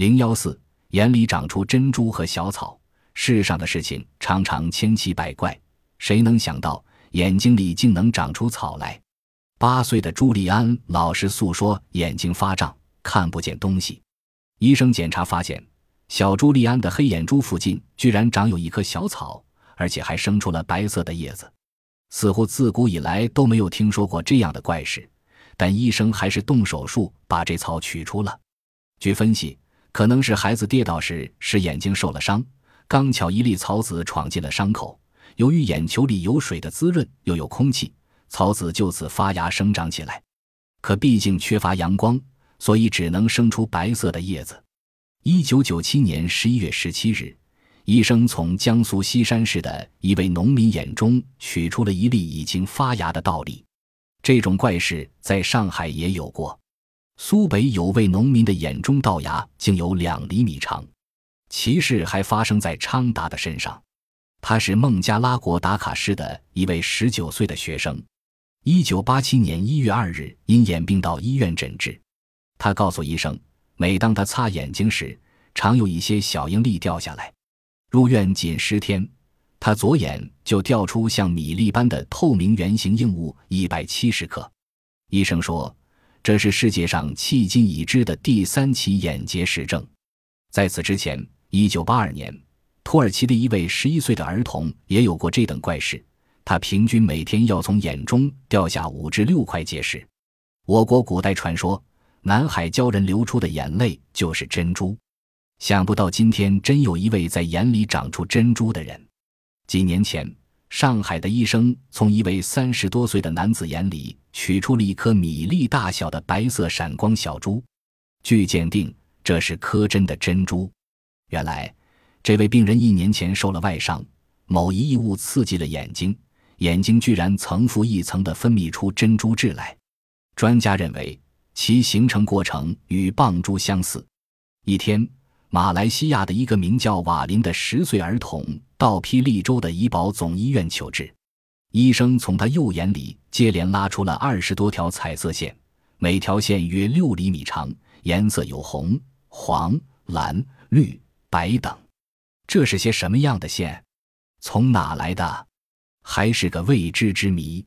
零幺四，眼里长出珍珠和小草。世上的事情常常千奇百怪，谁能想到眼睛里竟能长出草来？八岁的朱利安老实诉说，眼睛发胀，看不见东西。医生检查发现，小朱利安的黑眼珠附近居然长有一棵小草，而且还生出了白色的叶子。似乎自古以来都没有听说过这样的怪事，但医生还是动手术把这草取出了。据分析，可能是孩子跌倒时使眼睛受了伤，刚巧一粒草籽闯进了伤口，由于眼球里有水的滋润，又有空气，草籽就此发芽生长起来。可毕竟缺乏阳光，所以只能生出白色的叶子。一九九七年十一月十七日。医生从江苏锡山市的一位农民眼中取出了一粒已经发芽的稻粒，这种怪事在上海也有过。苏北有位农民的眼中倒牙竟有两厘米长，奇事还发生在昌达的身上。他是孟加拉国达卡市的一位十九岁的学生，一九八七年一月二日因眼病到医院诊治。他告诉医生，每当他擦眼睛时，常有一些小硬粒掉下来。入院仅十天，他左眼就掉出像米粒般的透明圆形硬物一百七十克。医生说，这是世界上迄今已知的第三起眼结石症。在此之前，一九八二年，土耳其的一位十一岁的儿童也有过这等怪事，他平均每天要从眼中掉下五至六块结石。我国古代传说，南海鲛人流出的眼泪就是珍珠。想不到今天真有一位在眼里长出珍珠的人。几年前，上海的医生从一位三十多岁的男子眼里取出了一颗米粒大小的白色闪光小珠，据鉴定，这是柯真的珍珠。原来，这位病人一年前受了外伤，某一异物刺激了眼睛，眼睛居然层复一层的分泌出珍珠质来。专家认为，其形成过程与棒珠相似。一天。马来西亚的一个名叫瓦林的十岁儿童到霹雳州的怡保总医院求治，医生从他右眼里接连拉出了二十多条彩色线，每条线约六厘米长，颜色有红、黄、蓝、绿、白等。这是些什么样的线？从哪来的？还是个未知之谜。